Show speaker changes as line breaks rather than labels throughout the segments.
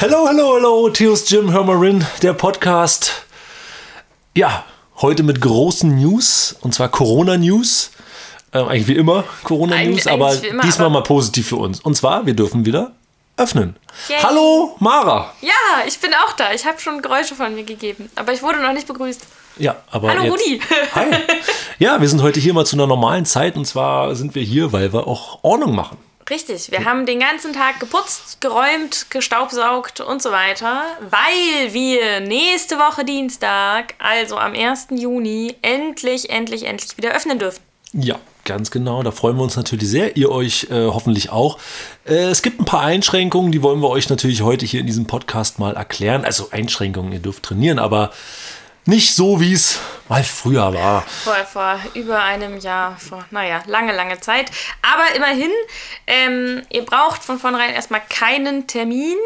Hallo, hallo, hallo, Theos Jim Hermarin, der Podcast. Ja, heute mit großen News, und zwar Corona-News. Ähm, eigentlich wie immer Corona-News, aber immer, diesmal aber mal positiv für uns. Und zwar, wir dürfen wieder öffnen. Yay. Hallo, Mara.
Ja, ich bin auch da. Ich habe schon Geräusche von mir gegeben, aber ich wurde noch nicht begrüßt.
Ja, aber.
Hallo, jetzt, Rudi.
Hi. Ja, wir sind heute hier mal zu einer normalen Zeit und zwar sind wir hier, weil wir auch Ordnung machen.
Richtig, wir haben den ganzen Tag geputzt, geräumt, gestaubsaugt und so weiter, weil wir nächste Woche Dienstag, also am 1. Juni, endlich, endlich, endlich wieder öffnen dürfen.
Ja, ganz genau. Da freuen wir uns natürlich sehr. Ihr euch äh, hoffentlich auch. Äh, es gibt ein paar Einschränkungen, die wollen wir euch natürlich heute hier in diesem Podcast mal erklären. Also Einschränkungen, ihr dürft trainieren, aber nicht so, wie es mal früher war.
Vor, vor über einem Jahr, vor, naja, lange, lange Zeit. Aber immerhin, ähm, ihr braucht von vornherein erstmal keinen Termin.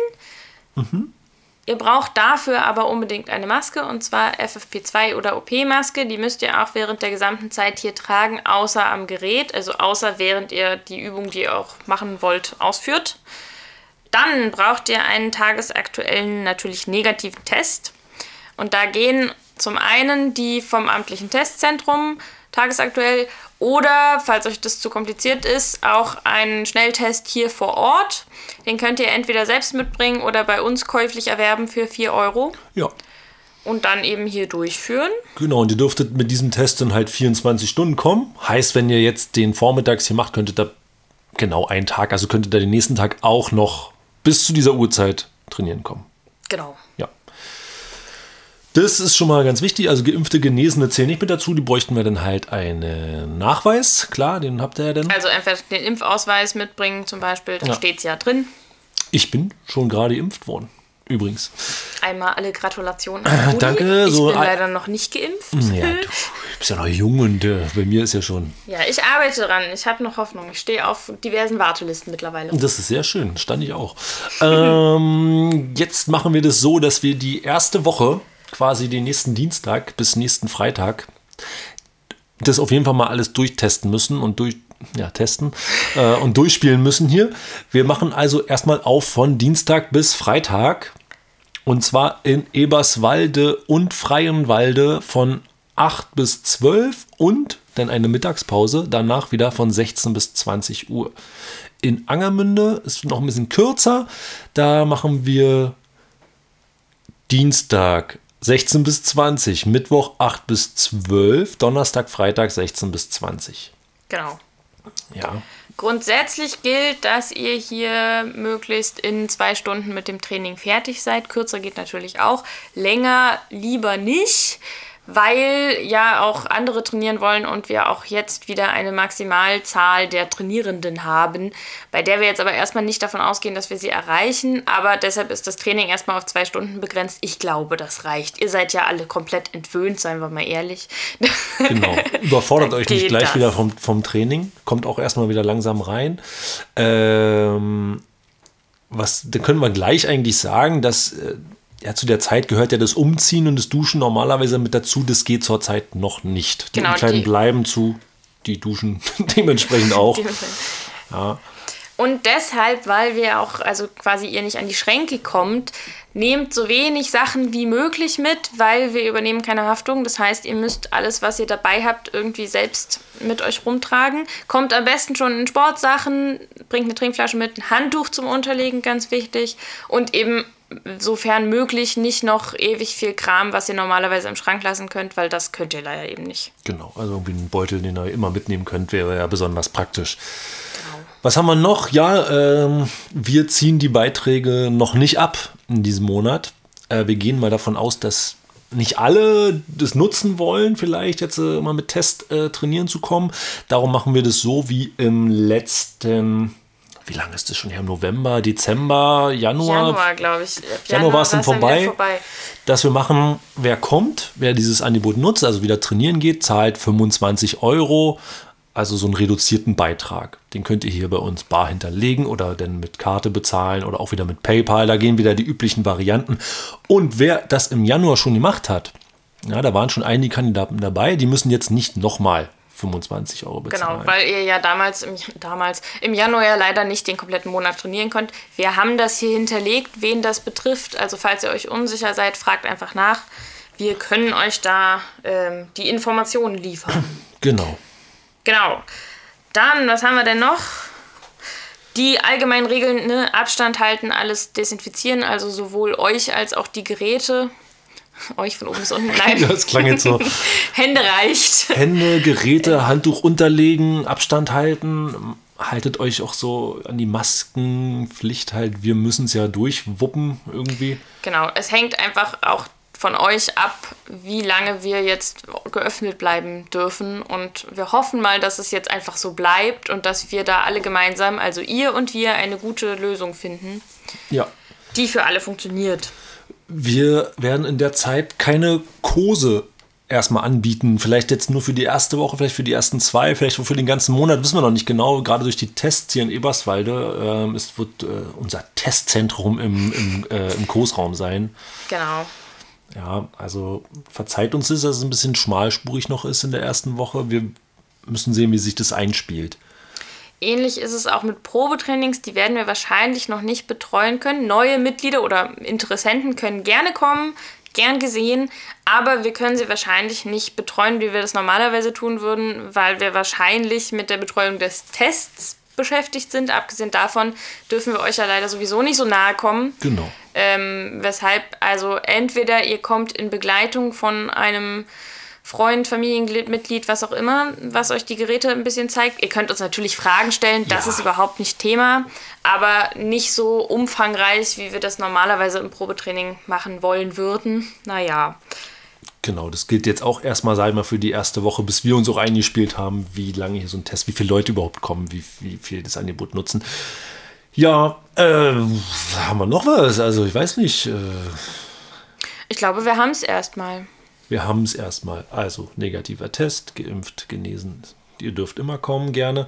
Mhm. Ihr braucht dafür aber unbedingt eine Maske und zwar FFP2 oder OP-Maske. Die müsst ihr auch während der gesamten Zeit hier tragen, außer am Gerät, also außer während ihr die Übung, die ihr auch machen wollt, ausführt. Dann braucht ihr einen tagesaktuellen, natürlich negativen Test. Und da gehen zum einen die vom amtlichen Testzentrum tagesaktuell oder, falls euch das zu kompliziert ist, auch einen Schnelltest hier vor Ort. Den könnt ihr entweder selbst mitbringen oder bei uns käuflich erwerben für 4 Euro.
Ja.
Und dann eben hier durchführen.
Genau, und ihr dürftet mit diesem Test dann halt 24 Stunden kommen. Heißt, wenn ihr jetzt den vormittags hier macht, könntet ihr genau einen Tag, also könntet ihr den nächsten Tag auch noch bis zu dieser Uhrzeit trainieren kommen.
Genau.
Ja. Das ist schon mal ganz wichtig. Also geimpfte, Genesene zählen nicht mit dazu. Die bräuchten wir dann halt einen Nachweis. Klar, den habt ihr ja dann.
Also einfach den Impfausweis mitbringen zum Beispiel. Da ja. steht es ja drin.
Ich bin schon gerade geimpft worden. Übrigens.
Einmal alle Gratulationen.
An Danke.
Ich so bin leider noch nicht geimpft.
Ja, du bist ja noch jung und äh, bei mir ist ja schon.
Ja, ich arbeite dran. Ich habe noch Hoffnung. Ich stehe auf diversen Wartelisten mittlerweile.
Das ist sehr schön. Stand ich auch. ähm, jetzt machen wir das so, dass wir die erste Woche quasi den nächsten Dienstag bis nächsten Freitag das auf jeden Fall mal alles durchtesten müssen und durch ja, testen äh, und durchspielen müssen hier. Wir machen also erstmal auf von Dienstag bis Freitag und zwar in Eberswalde und Freienwalde von 8 bis 12 und dann eine Mittagspause, danach wieder von 16 bis 20 Uhr. In Angermünde ist noch ein bisschen kürzer, da machen wir Dienstag 16 bis 20, Mittwoch 8 bis 12, Donnerstag, Freitag 16 bis 20.
Genau.
Ja.
Grundsätzlich gilt, dass ihr hier möglichst in zwei Stunden mit dem Training fertig seid. Kürzer geht natürlich auch. Länger lieber nicht weil ja auch andere trainieren wollen und wir auch jetzt wieder eine Maximalzahl der Trainierenden haben, bei der wir jetzt aber erstmal nicht davon ausgehen, dass wir sie erreichen. Aber deshalb ist das Training erstmal auf zwei Stunden begrenzt. Ich glaube, das reicht. Ihr seid ja alle komplett entwöhnt, seien wir mal ehrlich.
Genau. Überfordert euch nicht gleich das. wieder vom, vom Training. Kommt auch erstmal wieder langsam rein. Ähm, was, da können wir gleich eigentlich sagen, dass äh, ja, zu der Zeit gehört ja das Umziehen und das Duschen normalerweise mit dazu. Das geht zurzeit noch nicht. Die genau, Umkleiden die bleiben zu, die duschen dementsprechend auch. ja.
Und deshalb, weil wir auch, also quasi ihr nicht an die Schränke kommt, nehmt so wenig Sachen wie möglich mit, weil wir übernehmen keine Haftung. Das heißt, ihr müsst alles, was ihr dabei habt, irgendwie selbst mit euch rumtragen. Kommt am besten schon in Sportsachen, bringt eine Trinkflasche mit, ein Handtuch zum Unterlegen, ganz wichtig. Und eben sofern möglich nicht noch ewig viel Kram, was ihr normalerweise im Schrank lassen könnt, weil das könnt ihr leider eben nicht.
Genau, also irgendwie ein Beutel, den ihr immer mitnehmen könnt, wäre ja besonders praktisch. Genau. Was haben wir noch? Ja, ähm, wir ziehen die Beiträge noch nicht ab in diesem Monat. Äh, wir gehen mal davon aus, dass nicht alle das nutzen wollen, vielleicht jetzt äh, mal mit Test äh, trainieren zu kommen. Darum machen wir das so wie im letzten wie lange ist das schon her? November, Dezember, Januar?
Januar, glaube ich.
Januar, Januar war es dann vorbei, vorbei, dass wir machen, wer kommt, wer dieses Angebot nutzt, also wieder trainieren geht, zahlt 25 Euro, also so einen reduzierten Beitrag. Den könnt ihr hier bei uns bar hinterlegen oder dann mit Karte bezahlen oder auch wieder mit PayPal. Da gehen wieder die üblichen Varianten. Und wer das im Januar schon gemacht hat, ja, da waren schon einige Kandidaten dabei, die müssen jetzt nicht nochmal 25 Euro bezahlen.
Genau, weil ihr ja damals im, damals im Januar ja leider nicht den kompletten Monat trainieren könnt. Wir haben das hier hinterlegt, wen das betrifft. Also falls ihr euch unsicher seid, fragt einfach nach. Wir können euch da ähm, die Informationen liefern.
Genau.
Genau. Dann, was haben wir denn noch? Die allgemeinen Regeln, ne? Abstand halten, alles desinfizieren, also sowohl euch als auch die Geräte. Euch von oben bis unten bleiben.
Das klang jetzt so.
Hände reicht.
Hände, Geräte, Handtuch unterlegen, Abstand halten. Haltet euch auch so an die Maskenpflicht halt. Wir müssen es ja durchwuppen irgendwie.
Genau, es hängt einfach auch von euch ab, wie lange wir jetzt geöffnet bleiben dürfen. Und wir hoffen mal, dass es jetzt einfach so bleibt und dass wir da alle gemeinsam, also ihr und wir, eine gute Lösung finden,
Ja.
die für alle funktioniert.
Wir werden in der Zeit keine Kurse erstmal anbieten. Vielleicht jetzt nur für die erste Woche, vielleicht für die ersten zwei, vielleicht für den ganzen Monat, wissen wir noch nicht genau. Gerade durch die Tests hier in Eberswalde ähm, es wird äh, unser Testzentrum im, im, äh, im Kursraum sein.
Genau.
Ja, also verzeiht uns das, dass es ein bisschen schmalspurig noch ist in der ersten Woche. Wir müssen sehen, wie sich das einspielt.
Ähnlich ist es auch mit Probetrainings, die werden wir wahrscheinlich noch nicht betreuen können. Neue Mitglieder oder Interessenten können gerne kommen, gern gesehen, aber wir können sie wahrscheinlich nicht betreuen, wie wir das normalerweise tun würden, weil wir wahrscheinlich mit der Betreuung des Tests beschäftigt sind. Abgesehen davon dürfen wir euch ja leider sowieso nicht so nahe kommen.
Genau.
Ähm, weshalb also entweder ihr kommt in Begleitung von einem Freund, Familienmitglied, was auch immer, was euch die Geräte ein bisschen zeigt. Ihr könnt uns natürlich Fragen stellen, das
Ja.
ist überhaupt nicht Thema, aber nicht so umfangreich, wie wir das normalerweise im Probetraining machen wollen würden. Naja,
Genau, das gilt jetzt auch erstmal, wir mal, für die erste Woche, bis wir uns auch eingespielt haben, wie lange hier so ein Test, wie viele Leute überhaupt kommen, wie, wie viel das Angebot nutzen. Ja, äh, haben wir noch was? Also ich weiß nicht. Äh,
ich glaube, wir haben es erstmal.
wir haben es erstmal. Also negativer Test, geimpft, genesen. Ihr dürft immer kommen, gerne.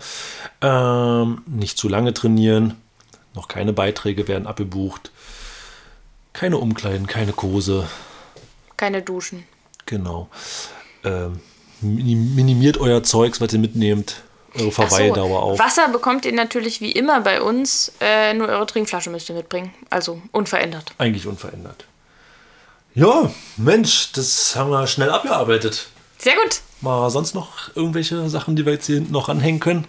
Ähm, nicht zu lange trainieren. Noch keine Beiträge werden abgebucht. Keine Umkleiden, keine Kurse.
Keine Duschen.
Genau. Ähm, minim- minimiert euer Zeugs, was ihr mitnehmt. Eure
Ach so,
Verweildauer auch.
Wasser bekommt ihr natürlich wie immer bei uns, äh, nur eure Trinkflasche müsst ihr mitbringen. Also unverändert.
Eigentlich unverändert. Ja, Mensch, das haben wir schnell abgearbeitet.
Sehr gut.
Mara, sonst noch irgendwelche Sachen, die wir jetzt hier hinten noch anhängen können?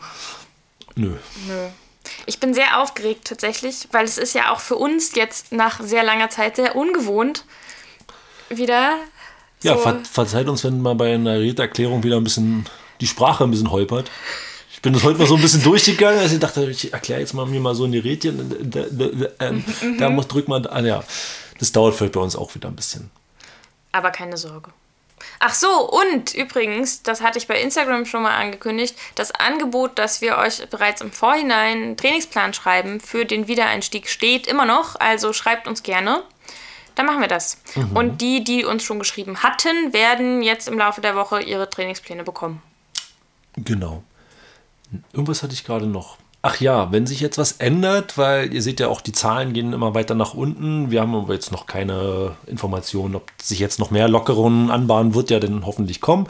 Nö.
Nö. Ich bin sehr aufgeregt tatsächlich, weil es ist ja auch für uns jetzt nach sehr langer Zeit sehr ungewohnt. Wieder.
Ja,
so-
ver verzeiht uns, wenn mal bei einer Redeerklärung wieder ein bisschen die Sprache ein bisschen holpert. Ich bin das heute mal so ein bisschen durchgegangen, als ich dachte, ich erkläre jetzt mal mir mal so ein Rädchen. Da, da, da, ähm, da muss drück mal. Ah, ja, das dauert vielleicht bei uns auch wieder ein bisschen.
Aber keine Sorge. Ach so, und übrigens, das hatte ich bei Instagram schon mal angekündigt, das Angebot, dass wir euch bereits im Vorhinein einen Trainingsplan schreiben für den Wiedereinstieg steht immer noch, also schreibt uns gerne. Dann machen wir das. Und die, die uns schon geschrieben hatten, werden jetzt im Laufe der Woche ihre Trainingspläne bekommen.
Genau. Irgendwas hatte ich gerade noch. Ach ja, wenn sich jetzt was ändert, weil ihr seht ja auch, die Zahlen gehen immer weiter nach unten. Wir haben aber jetzt noch keine Informationen, ob sich jetzt noch mehr Lockerungen anbahnen, wird ja dann hoffentlich kommen.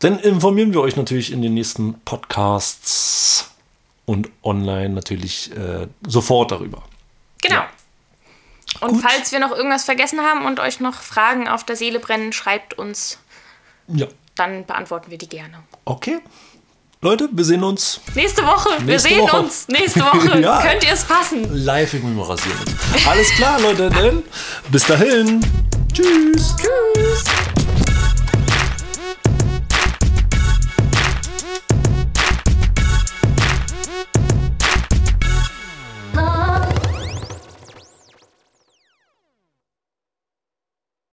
Dann informieren wir euch natürlich in den nächsten Podcasts und online natürlich äh, sofort darüber.
Genau.
Ja.
Und
Gut.
falls wir noch irgendwas vergessen haben und euch noch Fragen auf der Seele brennen, schreibt uns,
Ja,
dann beantworten wir die gerne.
okay. Leute, wir sehen uns
Nächste Woche. wir
Nächste
sehen
Woche.
uns nächste Woche.
Ja.
Könnt ihr es fassen?
live. Ich muss mal rasieren. Alles klar, Leute, dann bis dahin. Tschüss.
Tschüss.